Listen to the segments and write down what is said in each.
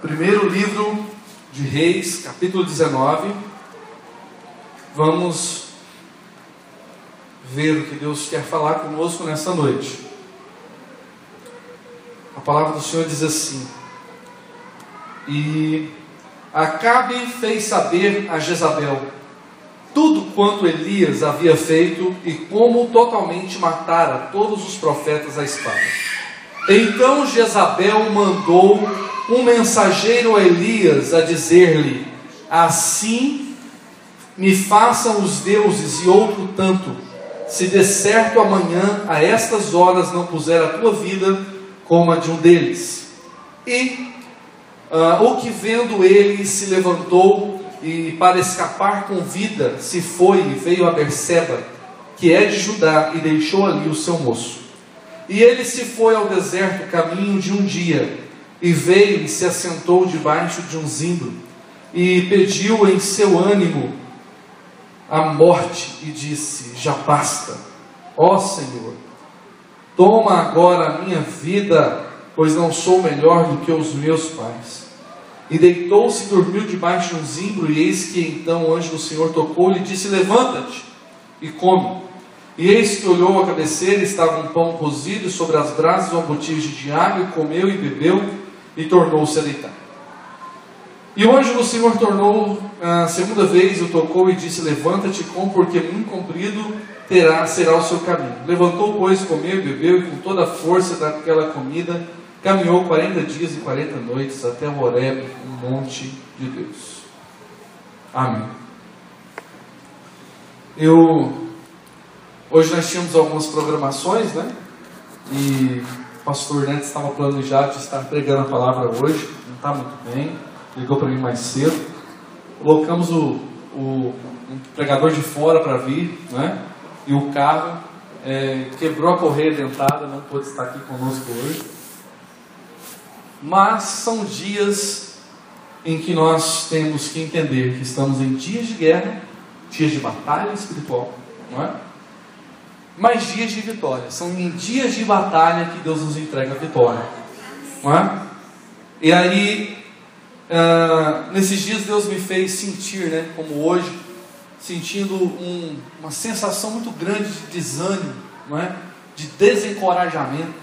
Primeiro livro de Reis, capítulo 19. Vamos ver o que Deus quer falar conosco nessa noite. A palavra do Senhor diz assim: E Acabe fez saber a Jezabel tudo quanto Elias havia feito e como totalmente matara todos os profetas à espada. Então Jezabel mandou um mensageiro a Elias a dizer-lhe: Assim me façam os deuses e outro tanto, se de certo amanhã a estas horas não puser a tua vida como a de um deles. E uh, o que vendo ele se levantou e para escapar com vida se foi e veio a Berseba, que é de Judá, e deixou ali o seu moço. E ele se foi ao deserto caminho de um dia e veio e se assentou debaixo de um zimbro, e pediu em seu ânimo a morte, e disse: Já basta, ó Senhor, toma agora a minha vida, pois não sou melhor do que os meus pais. E deitou-se e dormiu debaixo de um zimbro, e eis que então o anjo do Senhor tocou-lhe e disse: Levanta-te e come. E eis que olhou a cabeceira, estava um pão cozido sobre as brasas, uma botija de água, e comeu e bebeu e tornou-se a deitar. E o Senhor tornou a segunda vez, o tocou e disse: Levanta-te, com, porque muito comprido terá, será o seu caminho. Levantou, pois, comeu e bebeu, e com toda a força daquela comida, caminhou 40 dias e 40 noites até o Horeb, um monte de Deus. Amém. Eu hoje nós tínhamos algumas programações, né? E pastor Neto estava planejado de estar pregando a palavra hoje, não está muito bem, ligou para mim mais cedo. Colocamos o, o um pregador de fora para vir, né? E o carro é, quebrou a correia dentada, não pôde estar aqui conosco hoje. Mas são dias em que nós temos que entender que estamos em dias de guerra, dias de batalha espiritual, não é? Mas dias de vitória. São em dias de batalha que Deus nos entrega a vitória. Não é? E aí, uh, nesses dias Deus me fez sentir, né, como hoje, sentindo um, uma sensação muito grande de desânimo, não é? de desencorajamento.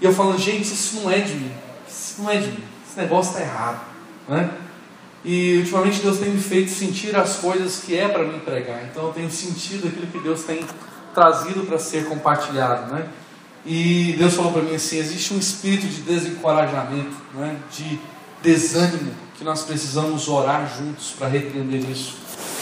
E eu falando, gente, isso não é de mim. Isso não é de mim. Esse negócio está errado. Não é? E ultimamente Deus tem me feito sentir as coisas que é para me pregar. Então eu tenho sentido aquilo que Deus tem trazido para ser compartilhado, né? E Deus falou para mim assim: existe um espírito de desencorajamento, né? de desânimo, que nós precisamos orar juntos para repreender isso.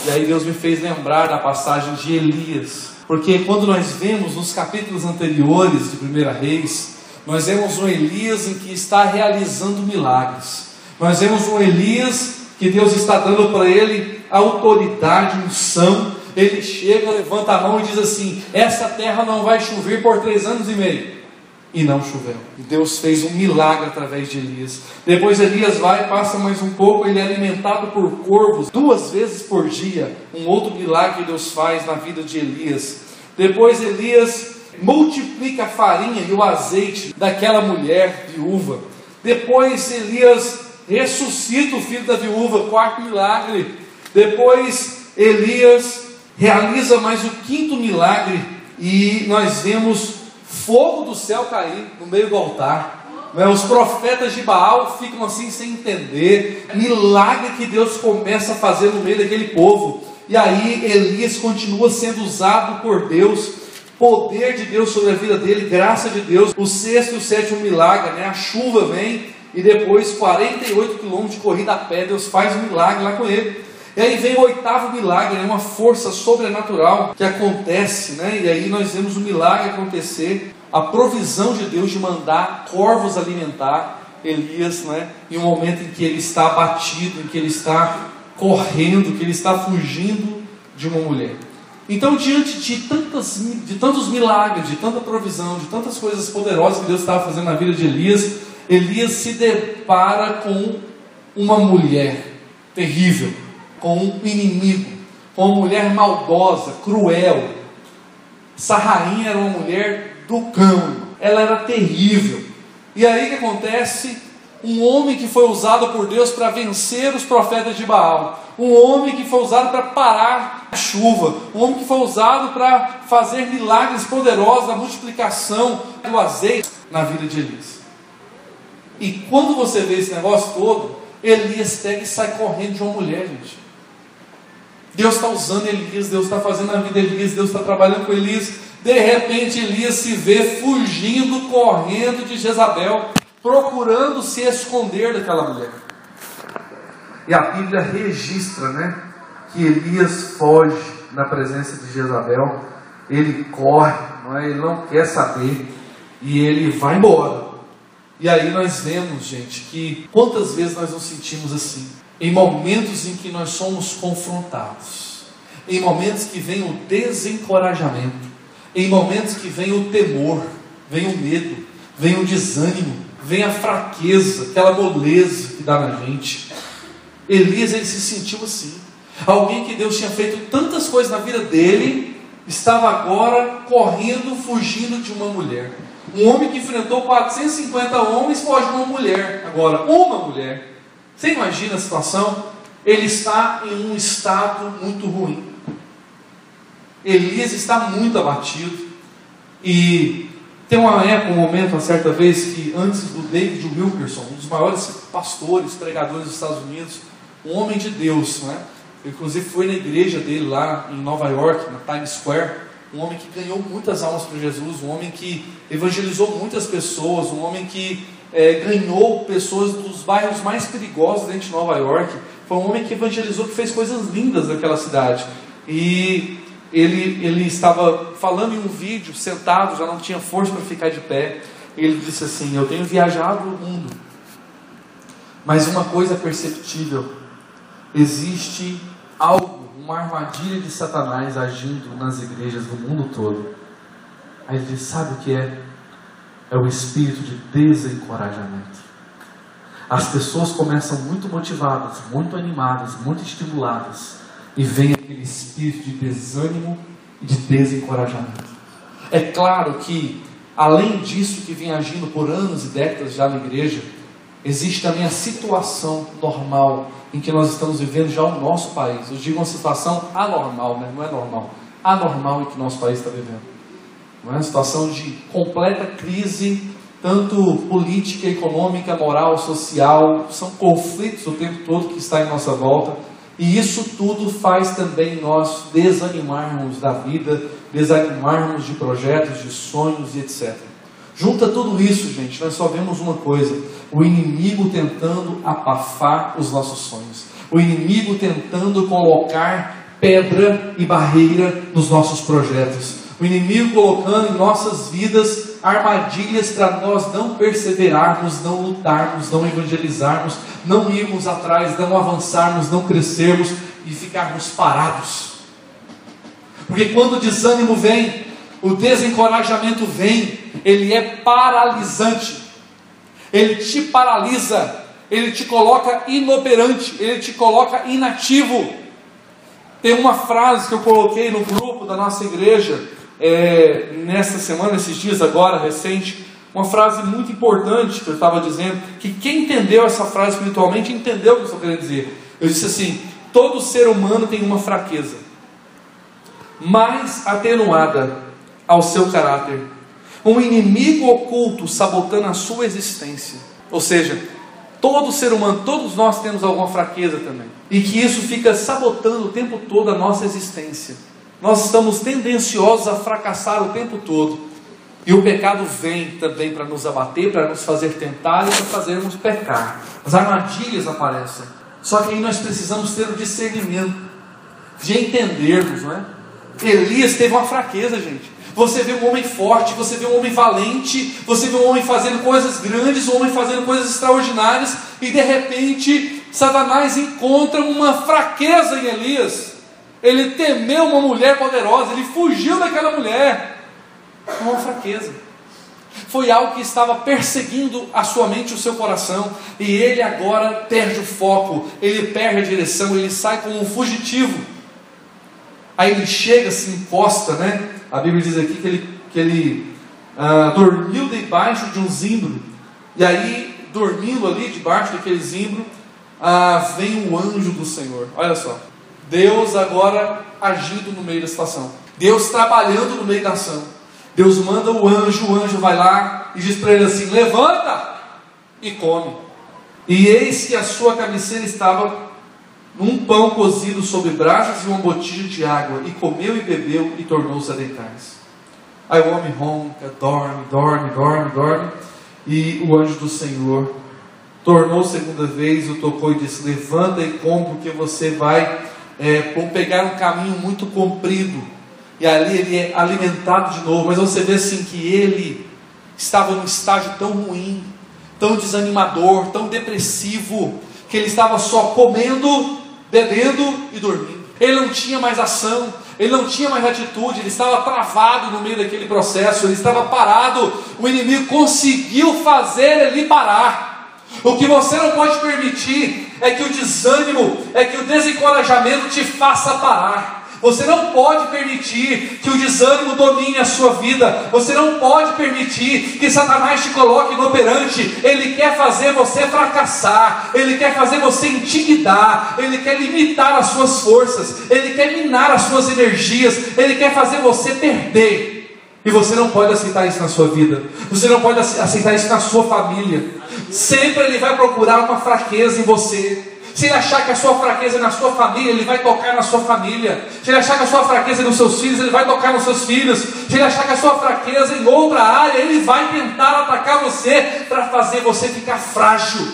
E aí Deus me fez lembrar da passagem de Elias, porque quando nós vemos nos capítulos anteriores de 1 Reis, nós vemos um Elias em que está realizando milagres. Nós vemos um Elias que Deus está dando para ele autoridade, unção, ele chega, levanta a mão e diz assim: Essa terra não vai chover por três anos e meio. E não choveu. Deus fez um milagre através de Elias. Depois Elias vai, passa mais um pouco, ele é alimentado por corvos duas vezes por dia. Um outro milagre que Deus faz na vida de Elias. Depois Elias multiplica a farinha e o azeite daquela mulher viúva. Depois Elias ressuscita o filho da viúva, quarto milagre. Depois Elias realiza mais o quinto milagre e nós vemos fogo do céu cair no meio do altar. Né? Os profetas de Baal ficam assim sem entender. Milagre que Deus começa a fazer no meio daquele povo. E aí Elias continua sendo usado por Deus. Poder de Deus sobre a vida dele, graça de Deus. O sexto e o sétimo milagre, né? A chuva vem e depois 48 quilômetros de corrida a pé, Deus faz um milagre lá com ele. E aí vem o oitavo milagre, né? uma força sobrenatural que acontece, né? e aí nós vemos o milagre acontecer, a provisão de Deus de mandar corvos alimentar Elias, né? em um momento em que ele está abatido, em que ele está correndo, que ele está fugindo de uma mulher. Então, diante de, tantas, de tantos milagres, de tanta provisão, de tantas coisas poderosas que Deus estava fazendo na vida de Elias, Elias se depara com uma mulher terrível com um inimigo, com uma mulher maldosa, cruel. Essa rainha era uma mulher do cão, ela era terrível. E aí o que acontece? Um homem que foi usado por Deus para vencer os profetas de Baal. Um homem que foi usado para parar a chuva. Um homem que foi usado para fazer milagres poderosos, a multiplicação do azeite na vida de Elias. E quando você vê esse negócio todo, Elias pega e sai correndo de uma mulher, gente. Deus está usando Elias, Deus está fazendo a vida de Elias, Deus está trabalhando com Elias. De repente, Elias se vê fugindo, correndo de Jezabel, procurando se esconder daquela mulher. E a Bíblia registra, né, que Elias foge na presença de Jezabel, ele corre, não é? ele não quer saber, e ele vai embora. E aí nós vemos, gente, que quantas vezes nós nos sentimos assim, em momentos em que nós somos confrontados, em momentos que vem o desencorajamento, em momentos que vem o temor, vem o medo, vem o desânimo, vem a fraqueza, aquela moleza que dá na gente. Elias ele se sentiu assim. Alguém que Deus tinha feito tantas coisas na vida dele, estava agora correndo, fugindo de uma mulher. Um homem que enfrentou 450 homens foge de uma mulher. Agora, uma mulher. Você imagina a situação? Ele está em um estado muito ruim. Elias está muito abatido. E tem uma época, um momento, uma certa vez, que antes do David Wilkerson, um dos maiores pastores, pregadores dos Estados Unidos, um homem de Deus, né? inclusive foi na igreja dele lá em Nova York, na Times Square um homem que ganhou muitas almas para Jesus, um homem que evangelizou muitas pessoas, um homem que é, ganhou pessoas dos bairros mais perigosos dentro de Nova York. Foi um homem que evangelizou, que fez coisas lindas naquela cidade. E ele, ele estava falando em um vídeo, sentado, já não tinha força para ficar de pé. Ele disse assim: Eu tenho viajado o mundo, mas uma coisa perceptível: existe algo uma armadilha de Satanás agindo nas igrejas do mundo todo. Aí ele diz: sabe o que é? É o espírito de desencorajamento. As pessoas começam muito motivadas, muito animadas, muito estimuladas, e vem aquele espírito de desânimo e de desencorajamento. É claro que, além disso que vem agindo por anos e décadas já na igreja, existe também a situação normal em que nós estamos vivendo já o nosso país. Eu digo uma situação anormal, né? não é normal. Anormal em que nosso país está vivendo. Uma situação de completa crise, tanto política, econômica, moral, social. São conflitos o tempo todo que está em nossa volta. E isso tudo faz também nós desanimarmos da vida, desanimarmos de projetos, de sonhos e etc. Junta tudo isso, gente, nós só vemos uma coisa o inimigo tentando abafar os nossos sonhos, o inimigo tentando colocar pedra e barreira nos nossos projetos, o inimigo colocando em nossas vidas armadilhas para nós não perseverarmos, não lutarmos, não evangelizarmos, não irmos atrás, não avançarmos, não crescermos e ficarmos parados. Porque quando o desânimo vem, o desencorajamento vem, ele é paralisante ele te paralisa, ele te coloca inoperante, ele te coloca inativo. Tem uma frase que eu coloquei no grupo da nossa igreja, é, nesta semana, esses dias agora, recente, uma frase muito importante que eu estava dizendo, que quem entendeu essa frase espiritualmente entendeu o que eu estou querendo dizer. Eu disse assim: todo ser humano tem uma fraqueza, mais atenuada ao seu caráter um inimigo oculto sabotando a sua existência. Ou seja, todo ser humano, todos nós temos alguma fraqueza também. E que isso fica sabotando o tempo todo a nossa existência. Nós estamos tendenciosos a fracassar o tempo todo. E o pecado vem também para nos abater, para nos fazer tentar e para fazermos pecar. As armadilhas aparecem. Só que aí nós precisamos ter o discernimento de entendermos, não é? Elias teve uma fraqueza, gente. Você vê um homem forte, você vê um homem valente, você vê um homem fazendo coisas grandes, um homem fazendo coisas extraordinárias, e de repente Satanás encontra uma fraqueza em Elias. Ele temeu uma mulher poderosa, ele fugiu daquela mulher. Uma fraqueza. Foi algo que estava perseguindo a sua mente, o seu coração, e ele agora perde o foco, ele perde a direção, ele sai como um fugitivo. Aí ele chega, se encosta, né? A Bíblia diz aqui que ele, que ele ah, dormiu debaixo de um zimbro. E aí, dormindo ali debaixo daquele zimbro, ah, vem o anjo do Senhor. Olha só. Deus agora agindo no meio da situação. Deus trabalhando no meio da ação. Deus manda o anjo, o anjo vai lá e diz para ele assim: levanta e come. E eis que a sua cabeceira estava num pão cozido sobre brasas e uma botija de água, e comeu e bebeu e tornou-se a deitar-se. Aí o homem ronca, dorme, dorme, dorme, dorme, e o anjo do Senhor tornou segunda vez, o tocou e disse: Levanta e come, porque você vai é, pegar um caminho muito comprido, e ali ele é alimentado de novo. Mas você vê assim que ele estava num estágio tão ruim, tão desanimador, tão depressivo, que ele estava só comendo, bebendo e dormindo. Ele não tinha mais ação, ele não tinha mais atitude, ele estava travado no meio daquele processo, ele estava parado. O inimigo conseguiu fazer ele parar. O que você não pode permitir é que o desânimo, é que o desencorajamento te faça parar. Você não pode permitir que o desânimo domine a sua vida. Você não pode permitir que Satanás te coloque no operante. Ele quer fazer você fracassar. Ele quer fazer você intimidar. Ele quer limitar as suas forças. Ele quer minar as suas energias. Ele quer fazer você perder. E você não pode aceitar isso na sua vida. Você não pode aceitar isso na sua família. Sempre ele vai procurar uma fraqueza em você. Se ele achar que a sua fraqueza é na sua família, ele vai tocar na sua família. Se ele achar que a sua fraqueza é nos seus filhos, ele vai tocar nos seus filhos. Se ele achar que a sua fraqueza é em outra área, ele vai tentar atacar você para fazer você ficar frágil,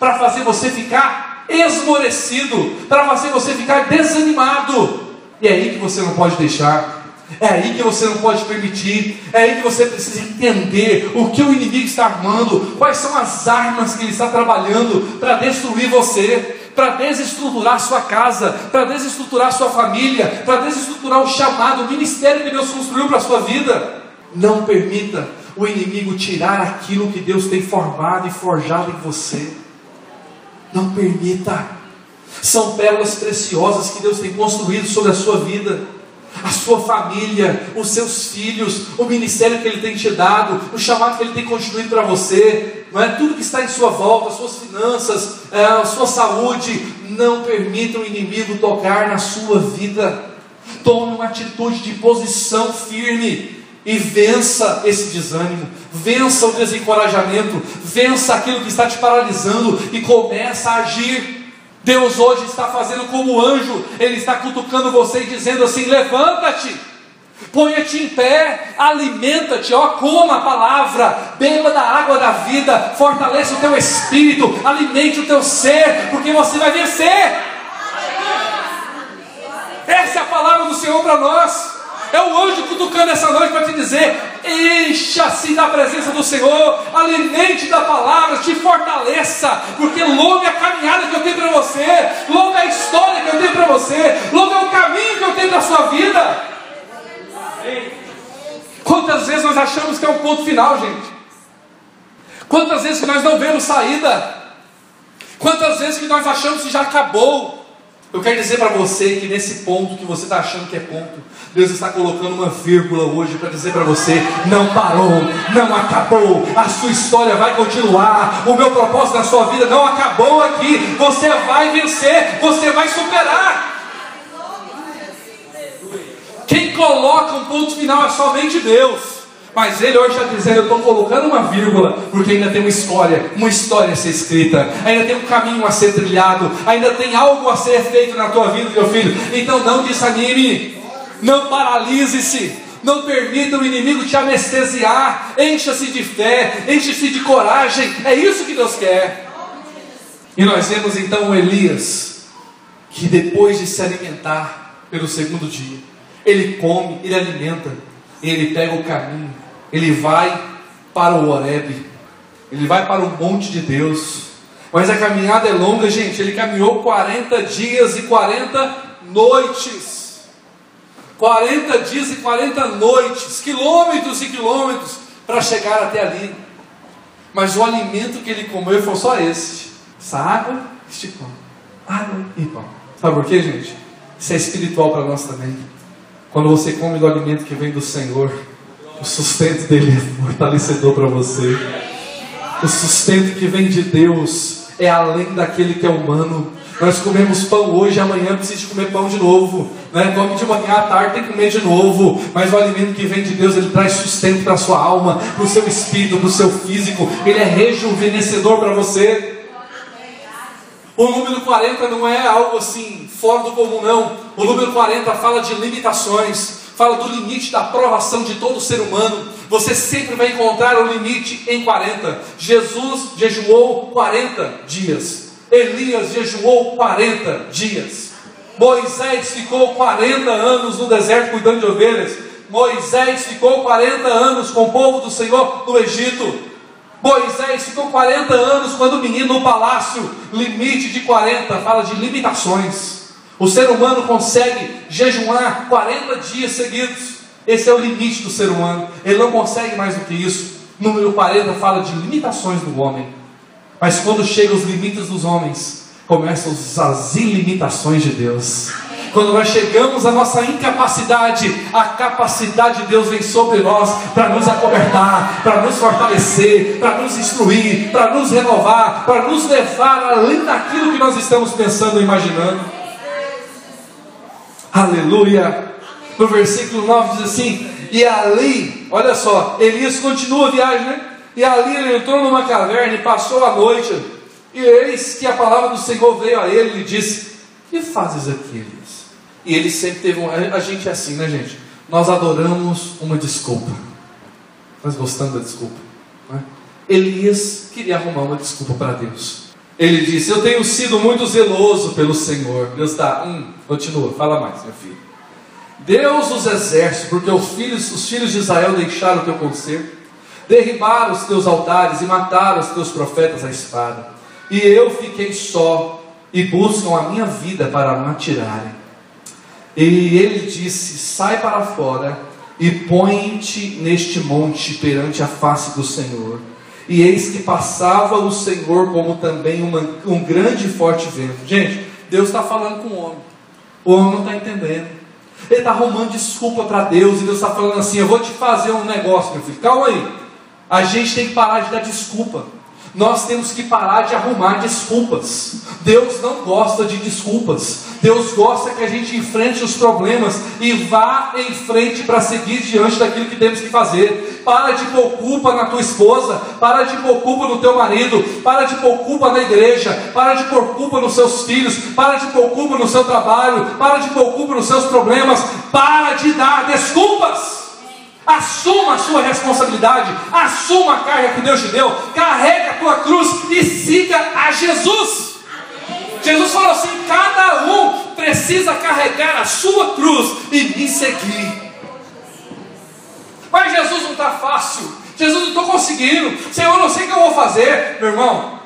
para fazer você ficar esmorecido, para fazer você ficar desanimado. E é aí que você não pode deixar é aí que você não pode permitir, é aí que você precisa entender o que o inimigo está armando, quais são as armas que ele está trabalhando para destruir você, para desestruturar sua casa, para desestruturar sua família, para desestruturar o chamado, o ministério que Deus construiu para a sua vida. Não permita o inimigo tirar aquilo que Deus tem formado e forjado em você. Não permita. São pérolas preciosas que Deus tem construído sobre a sua vida a sua família, os seus filhos, o ministério que Ele tem te dado, o chamado que Ele tem construído para você, não é? tudo que está em sua volta, as suas finanças, é, a sua saúde, não permita o inimigo tocar na sua vida. Tome uma atitude de posição firme e vença esse desânimo, vença o desencorajamento, vença aquilo que está te paralisando e começa a agir. Deus hoje está fazendo como anjo, Ele está cutucando você e dizendo assim: levanta-te, ponha-te em pé, alimenta-te, ó, coma a palavra, beba da água da vida, fortaleça o teu espírito, alimente o teu ser, porque você vai vencer. Essa é a palavra do Senhor para nós. É o anjo cutucando essa noite para te dizer: encha-se da presença do Senhor, alimente da palavra, te fortaleça, porque longa é a caminhada que eu tenho para você, longa é a história que eu tenho para você, longo é o caminho que eu tenho para a sua vida. Quantas vezes nós achamos que é um ponto final, gente? Quantas vezes que nós não vemos saída? Quantas vezes que nós achamos que já acabou? Eu quero dizer para você que nesse ponto que você está achando que é ponto, Deus está colocando uma vírgula hoje para dizer para você: não parou, não acabou, a sua história vai continuar, o meu propósito na sua vida não acabou aqui, você vai vencer, você vai superar. Quem coloca um ponto final é somente Deus. Mas ele hoje está dizendo: Eu estou colocando uma vírgula, porque ainda tem uma história, uma história a ser escrita, ainda tem um caminho a ser trilhado, ainda tem algo a ser feito na tua vida, meu filho. Então não desanime, não paralise-se, não permita o inimigo te anestesiar. Encha-se de fé, encha-se de coragem. É isso que Deus quer. E nós vemos então Elias, que depois de se alimentar pelo segundo dia, ele come, ele alimenta, ele pega o caminho ele vai para o Horeb, ele vai para o monte de Deus. Mas a caminhada é longa, gente. Ele caminhou 40 dias e 40 noites. 40 dias e 40 noites, quilômetros e quilômetros para chegar até ali. Mas o alimento que ele comeu foi só esse: essa água, este pão. Água e pão. Sabe por quê, gente? Isso é espiritual para nós também. Quando você come do alimento que vem do Senhor, o sustento dele é fortalecedor para você. O sustento que vem de Deus é além daquele que é humano. Nós comemos pão hoje, amanhã precisa comer pão de novo. Né? Come de manhã, à tarde tem que comer de novo. Mas o alimento que vem de Deus, ele traz sustento para a sua alma, para o seu espírito, para o seu físico. Ele é rejuvenescedor para você. O número 40 não é algo assim fora do comum, não. O número 40 fala de limitações, fala do limite da aprovação de todo ser humano. Você sempre vai encontrar o limite em 40. Jesus jejuou 40 dias. Elias jejuou 40 dias. Moisés ficou 40 anos no deserto cuidando de ovelhas. Moisés ficou 40 anos com o povo do Senhor no Egito. Moisés ficou 40 anos quando menino no palácio, limite de 40, fala de limitações. O ser humano consegue jejuar 40 dias seguidos. Esse é o limite do ser humano. Ele não consegue mais do que isso. Número 40 fala de limitações do homem. Mas quando chegam os limites dos homens, começam as ilimitações de Deus. Quando nós chegamos à nossa incapacidade, a capacidade de Deus vem sobre nós para nos acobertar, para nos fortalecer, para nos instruir, para nos renovar, para nos levar além daquilo que nós estamos pensando e imaginando. Aleluia! No versículo 9 diz assim: E ali, olha só, Elias continua a viagem, né? E ali ele entrou numa caverna e passou a noite. E eis que a palavra do Senhor veio a ele e lhe disse: Que fazes aqui, Elias? E ele sempre teve um. A gente é assim, né, gente? Nós adoramos uma desculpa. Nós gostamos da desculpa. Né? Elias queria arrumar uma desculpa para Deus. Ele disse: Eu tenho sido muito zeloso pelo Senhor. Deus está, hum, continua, fala mais, meu filho. Deus os exércitos, porque os filhos, os filhos de Israel deixaram o teu conselho, derribaram os teus altares e mataram os teus profetas à espada. E eu fiquei só, e buscam a minha vida para me atirarem. E ele disse: Sai para fora e põe-te neste monte perante a face do Senhor. E eis que passava o Senhor como também uma, um grande e forte vento. Gente, Deus está falando com o homem. O homem não está entendendo. Ele está arrumando desculpa para Deus. E Deus está falando assim: Eu vou te fazer um negócio, meu filho. Calma aí. A gente tem que parar de dar desculpa. Nós temos que parar de arrumar desculpas. Deus não gosta de desculpas. Deus gosta que a gente enfrente os problemas e vá em frente para seguir diante daquilo que temos que fazer. Para de pôr culpa na tua esposa, para de pôr culpa no teu marido, para de pôr culpa na igreja, para de pôr culpa nos seus filhos, para de pôr culpa no seu trabalho, para de pôr culpa nos seus problemas, para de dar desculpas. Assuma a sua responsabilidade, assuma a carga que Deus te deu, carrega a tua cruz e siga a Jesus. Jesus falou assim: cada um precisa carregar a sua cruz e me seguir. Mas Jesus não está fácil, Jesus não estou conseguindo, Senhor, não sei o que eu vou fazer, meu irmão.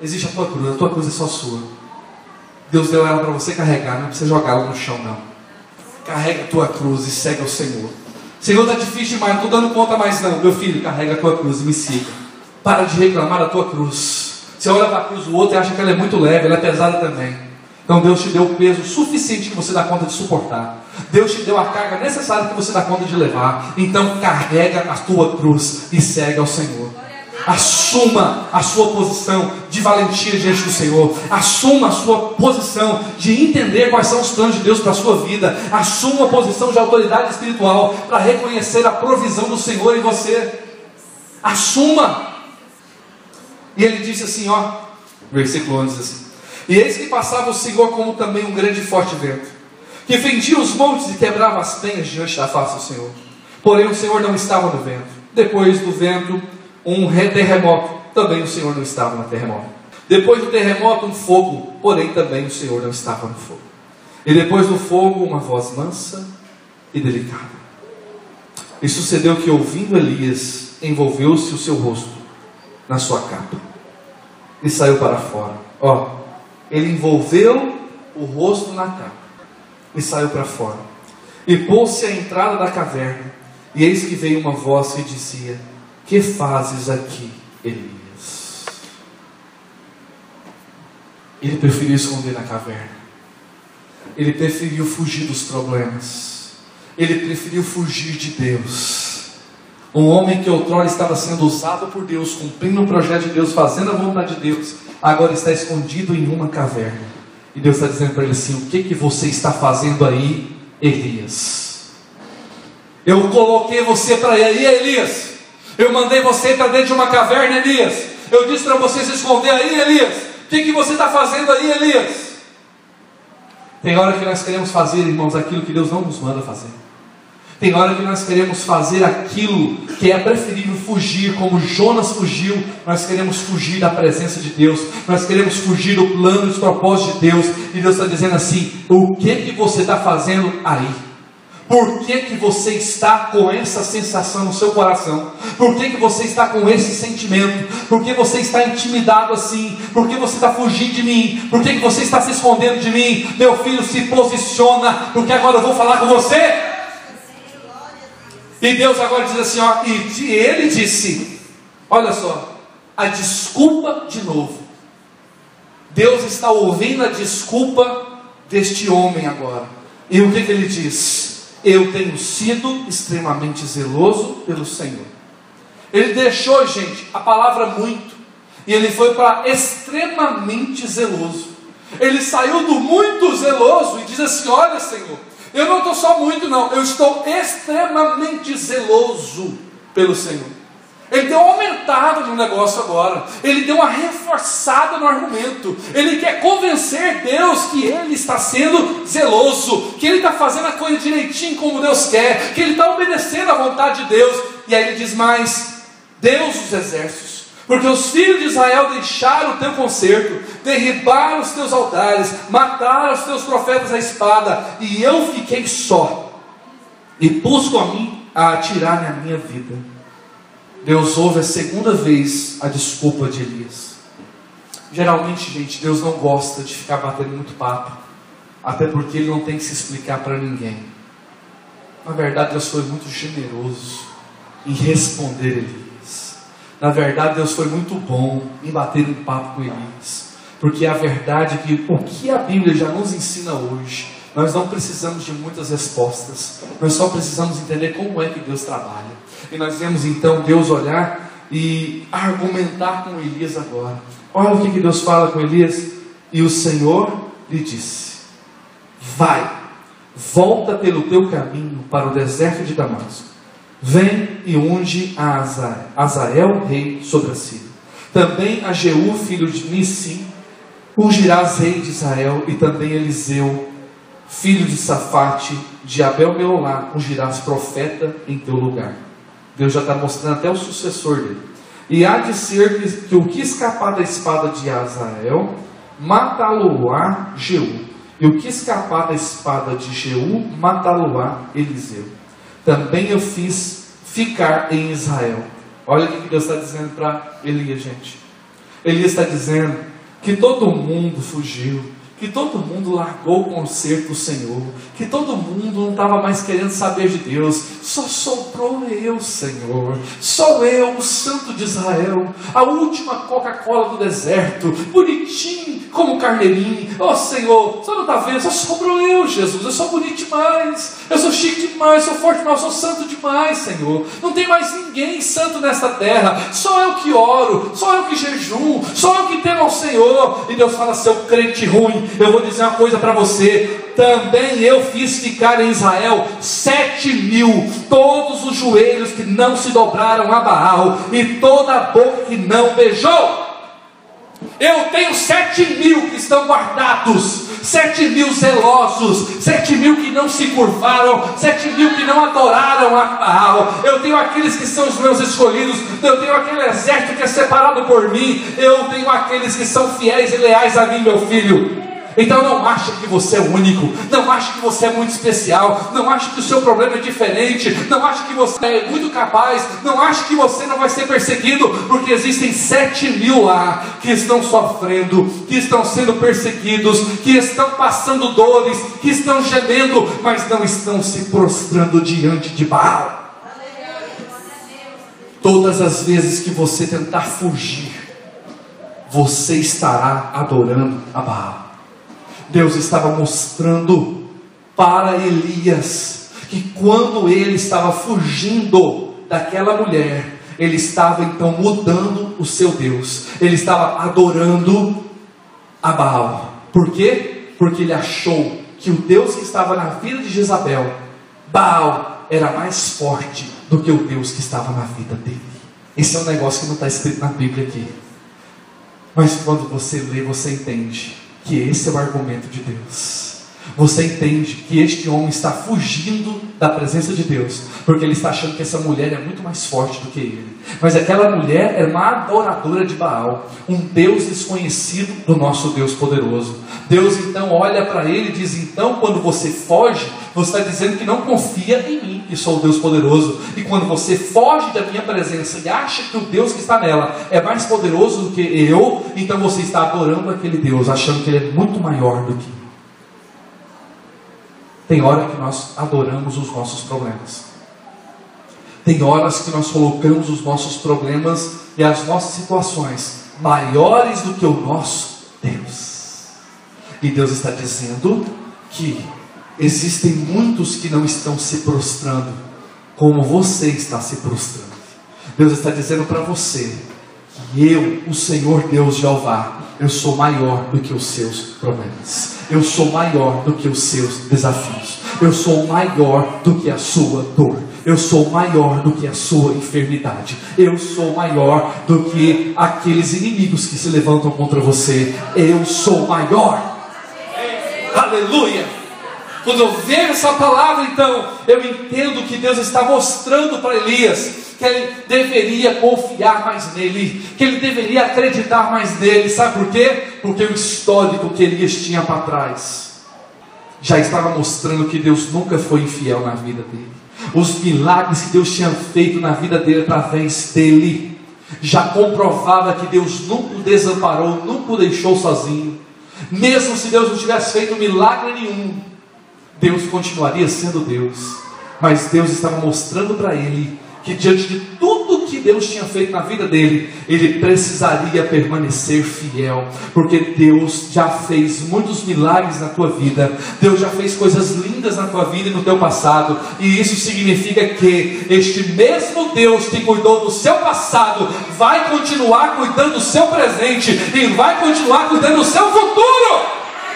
Existe a tua cruz, a tua cruz é só sua. Deus deu ela para você carregar, não precisa jogá-la no chão, não. Carrega a tua cruz e segue ao Senhor. Senhor, está difícil demais, não estou dando conta mais não. Meu filho, carrega a tua cruz e me siga. Para de reclamar da tua cruz. Você olha para a cruz do outro e acha que ela é muito leve, ela é pesada também. Então Deus te deu o peso suficiente que você dá conta de suportar. Deus te deu a carga necessária que você dá conta de levar. Então carrega a tua cruz e segue ao Senhor. Assuma a sua posição de valentia diante do Senhor. Assuma a sua posição de entender quais são os planos de Deus para a sua vida. Assuma a posição de autoridade espiritual para reconhecer a provisão do Senhor em você. Assuma. E ele disse assim, ó, versículo 11 assim: E eis que passava o Senhor como também um grande e forte vento, que fendia os montes e quebrava as penhas diante da face do Senhor. Porém o Senhor não estava no vento. Depois do vento um terremoto, também o Senhor não estava no terremoto. Depois do terremoto, um fogo, porém também o Senhor não estava no fogo. E depois do fogo, uma voz mansa e delicada. E sucedeu que, ouvindo Elias, envolveu-se o seu rosto na sua capa e saiu para fora. Ó, ele envolveu o rosto na capa e saiu para fora. E pôs-se à entrada da caverna, e eis que veio uma voz que dizia: que fazes aqui, Elias? Ele preferiu esconder na caverna. Ele preferiu fugir dos problemas. Ele preferiu fugir de Deus. Um homem que outrora estava sendo usado por Deus, cumprindo o projeto de Deus, fazendo a vontade de Deus, agora está escondido em uma caverna. E Deus está dizendo para ele assim: O que, que você está fazendo aí, Elias? Eu coloquei você para aí, Elias. Eu mandei você para dentro de uma caverna, Elias. Eu disse para você se esconder aí, Elias. O que, que você está fazendo aí, Elias? Tem hora que nós queremos fazer, irmãos, aquilo que Deus não nos manda fazer. Tem hora que nós queremos fazer aquilo que é preferível fugir, como Jonas fugiu. Nós queremos fugir da presença de Deus. Nós queremos fugir do plano e dos propósitos de Deus. E Deus está dizendo assim: o que que você está fazendo aí? Por que, que você está com essa sensação no seu coração? Por que, que você está com esse sentimento? Por que você está intimidado assim? Por que você está fugindo de mim? Por que, que você está se escondendo de mim? Meu filho, se posiciona, porque agora eu vou falar com você. E Deus agora diz assim: ó, e ele disse: olha só, a desculpa de novo. Deus está ouvindo a desculpa deste homem agora. E o que, que ele diz? Eu tenho sido extremamente zeloso pelo Senhor. Ele deixou, gente, a palavra muito, e ele foi para extremamente zeloso. Ele saiu do muito zeloso e diz assim: Olha, Senhor, eu não estou só muito, não, eu estou extremamente zeloso pelo Senhor. Ele deu uma aumentada no negócio agora. Ele deu uma reforçada no argumento. Ele quer convencer Deus que ele está sendo zeloso, que ele está fazendo a coisa direitinho como Deus quer, que ele está obedecendo à vontade de Deus. E aí ele diz mais: Deus dos exércitos porque os filhos de Israel deixaram o teu conserto, derribaram os teus altares, mataram os teus profetas à espada, e eu fiquei só, e busco a mim a atirar na minha vida. Deus ouve a segunda vez a desculpa de Elias. Geralmente, gente, Deus não gosta de ficar batendo muito papo, até porque Ele não tem que se explicar para ninguém. Na verdade, Deus foi muito generoso em responder Elias. Na verdade, Deus foi muito bom em bater um papo com Elias. Porque a verdade é que o que a Bíblia já nos ensina hoje, nós não precisamos de muitas respostas. Nós só precisamos entender como é que Deus trabalha. E nós vemos então Deus olhar e argumentar com Elias agora. Olha o que Deus fala com Elias. E o Senhor lhe disse: Vai, volta pelo teu caminho para o deserto de Damasco Vem e unge a Azael, Azael rei sobre a Síria. Também a Jeú, filho de Nissim, ungirás rei de Israel, e também Eliseu, filho de Safate, de Abel Meolá, ungirás profeta em teu lugar. Deus já está mostrando até o sucessor dele. E há de ser que, que o que escapar da espada de Azael, matá-lo-á Jeú. E o que escapar da espada de Jeú, matá-lo-á Eliseu também eu fiz ficar em Israel. Olha o que Deus está dizendo para Elias, gente. Elias está dizendo que todo mundo fugiu, que todo mundo largou o conserto do Senhor, que todo mundo não estava mais querendo saber de Deus, só sobrou eu, Senhor, só eu, o Santo de Israel, a última Coca-Cola do deserto, bonitinho como carneirinho, oh Senhor, só não está vendo, só sobrou eu, Jesus, eu sou bonito demais, eu sou chique demais, sou forte demais, eu sou santo demais, Senhor, não tem mais ninguém santo nesta terra, só eu que oro, só eu que jejum, só eu que temo ao Senhor, e Deus fala, seu crente ruim, eu vou dizer uma coisa para você. Também eu fiz ficar em Israel sete mil, todos os joelhos que não se dobraram a Baal, e toda a boca que não beijou. Eu tenho sete mil que estão guardados, sete mil zelosos, sete mil que não se curvaram, sete mil que não adoraram a Baal. Eu tenho aqueles que são os meus escolhidos, eu tenho aquele exército que é separado por mim, eu tenho aqueles que são fiéis e leais a mim, meu filho. Então não ache que você é único, não ache que você é muito especial, não ache que o seu problema é diferente, não ache que você é muito capaz, não ache que você não vai ser perseguido, porque existem sete mil lá que estão sofrendo, que estão sendo perseguidos, que estão passando dores, que estão gemendo, mas não estão se prostrando diante de Baal. Todas as vezes que você tentar fugir, você estará adorando a Baal. Deus estava mostrando para Elias que quando ele estava fugindo daquela mulher, ele estava então mudando o seu Deus, ele estava adorando a Baal. Por quê? Porque ele achou que o Deus que estava na vida de Jezabel, Baal, era mais forte do que o Deus que estava na vida dele. Esse é um negócio que não está escrito na Bíblia aqui. Mas quando você lê, você entende que esse é o argumento de Deus. Você entende que este homem está fugindo da presença de Deus, porque ele está achando que essa mulher é muito mais forte do que ele. Mas aquela mulher é uma adoradora de Baal, um Deus desconhecido do nosso Deus poderoso. Deus então olha para ele e diz: Então, quando você foge, você está dizendo que não confia em mim, que sou o Deus poderoso. E quando você foge da minha presença e acha que o Deus que está nela é mais poderoso do que eu, então você está adorando aquele Deus, achando que ele é muito maior do que tem hora que nós adoramos os nossos problemas. Tem horas que nós colocamos os nossos problemas e as nossas situações maiores do que o nosso Deus. E Deus está dizendo que existem muitos que não estão se prostrando como você está se prostrando. Deus está dizendo para você que eu, o Senhor Deus Jeová, eu sou maior do que os seus problemas. Eu sou maior do que os seus desafios. Eu sou maior do que a sua dor. Eu sou maior do que a sua enfermidade. Eu sou maior do que aqueles inimigos que se levantam contra você. Eu sou maior. Aleluia! Quando eu vejo essa palavra, então, eu entendo que Deus está mostrando para Elias que ele deveria confiar mais nele, que ele deveria acreditar mais nele. Sabe por quê? Porque o histórico que Elias tinha para trás já estava mostrando que Deus nunca foi infiel na vida dele. Os milagres que Deus tinha feito na vida dele através dele já comprovava que Deus nunca o desamparou, nunca o deixou sozinho. Mesmo se Deus não tivesse feito milagre nenhum, Deus continuaria sendo Deus. Mas Deus estava mostrando para ele que diante de tudo que Deus tinha feito na vida dele, ele precisaria permanecer fiel, porque Deus já fez muitos milagres na tua vida, Deus já fez coisas lindas na tua vida e no teu passado, e isso significa que este mesmo Deus que cuidou do seu passado vai continuar cuidando do seu presente e vai continuar cuidando do seu futuro.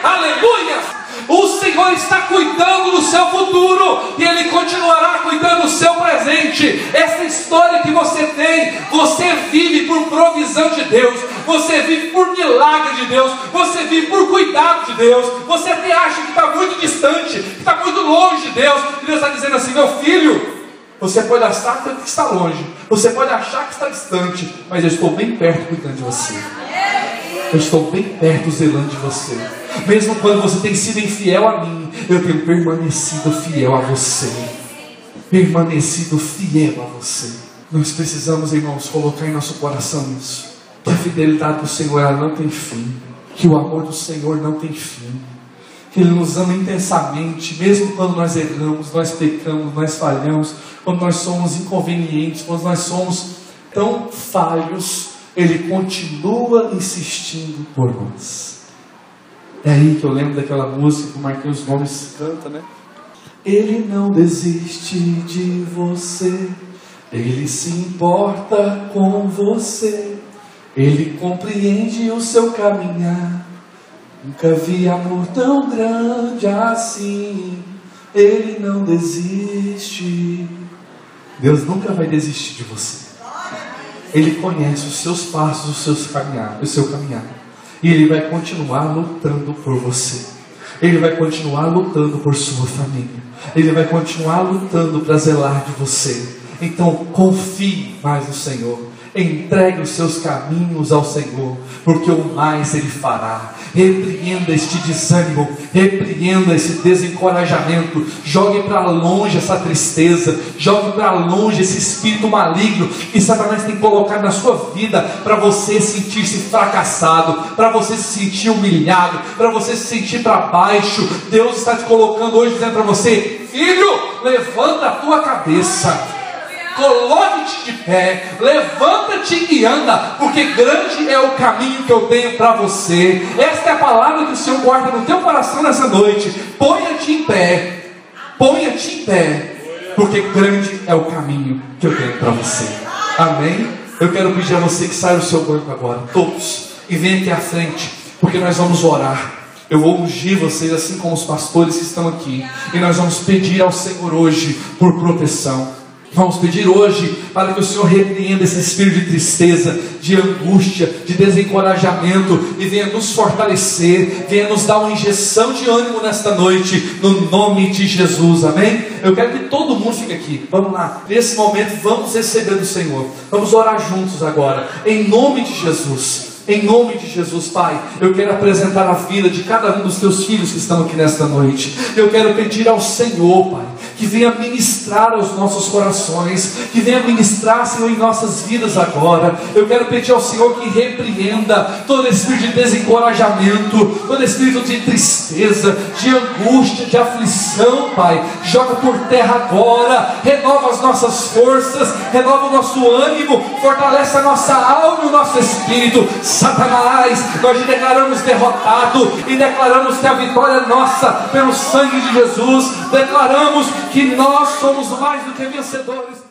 Aleluia! O Senhor está cuidando do seu futuro e Ele continuará cuidando do seu presente. Essa história que você tem, você vive por provisão de Deus, você vive por milagre de Deus, você vive por cuidado de Deus. Você até acha que está muito distante, que está muito longe de Deus, e Deus está dizendo assim: meu filho. Você pode achar que está longe, você pode achar que está distante, mas eu estou bem perto cuidando de você. Eu estou bem perto zelando de você. Mesmo quando você tem sido infiel a mim, eu tenho permanecido fiel a você. Permanecido fiel a você. Nós precisamos, irmãos, colocar em nosso coração isso. Que a fidelidade do Senhor ela não tem fim. Que o amor do Senhor não tem fim. Que Ele nos ama intensamente, mesmo quando nós erramos, nós pecamos, nós falhamos, quando nós somos inconvenientes, quando nós somos tão falhos, Ele continua insistindo por nós. É aí que eu lembro daquela música que o Marquinhos Gomes canta, né? Ele não desiste de você, ele se importa com você, ele compreende o seu caminhar. Nunca vi amor tão grande assim, ele não desiste. Deus nunca vai desistir de você. Ele conhece os seus passos, os seus caminhar, o seu caminhar. E Ele vai continuar lutando por você. Ele vai continuar lutando por sua família. Ele vai continuar lutando para zelar de você. Então confie mais no Senhor. Entregue os seus caminhos ao Senhor, porque o mais Ele fará. Repreenda este desânimo, repreenda esse desencorajamento, jogue para longe essa tristeza, jogue para longe esse espírito maligno que Satanás tem colocado na sua vida para você sentir-se fracassado, para você se sentir humilhado, para você se sentir para baixo. Deus está te colocando hoje dizendo para você: filho, levanta a tua cabeça coloque-te de pé, levanta-te e anda, porque grande é o caminho que eu tenho para você. Esta é a palavra que o Senhor guarda no teu coração nessa noite. Ponha-te em pé, ponha-te em pé, porque grande é o caminho que eu tenho para você. Amém? Eu quero pedir a você que saia do seu banco agora, todos, e venha aqui à frente, porque nós vamos orar. Eu vou ungir vocês, assim como os pastores que estão aqui, e nós vamos pedir ao Senhor hoje por proteção. Vamos pedir hoje para que o Senhor repreenda esse espírito de tristeza, de angústia, de desencorajamento e venha nos fortalecer, venha nos dar uma injeção de ânimo nesta noite, no nome de Jesus, amém? Eu quero que todo mundo fique aqui, vamos lá, nesse momento vamos receber do Senhor, vamos orar juntos agora, em nome de Jesus. Em nome de Jesus, Pai, eu quero apresentar a vida de cada um dos teus filhos que estão aqui nesta noite. Eu quero pedir ao Senhor, Pai, que venha ministrar aos nossos corações, que venha ministrar, Senhor, em nossas vidas agora. Eu quero pedir ao Senhor que repreenda todo espírito de desencorajamento, todo espírito de tristeza, de angústia, de aflição, Pai. Joga por terra agora, renova as nossas forças, renova o nosso ânimo, fortalece a nossa alma e o nosso espírito Satanás, nós te declaramos derrotado e declaramos que a vitória é nossa pelo sangue de Jesus. Declaramos que nós somos mais do que vencedores.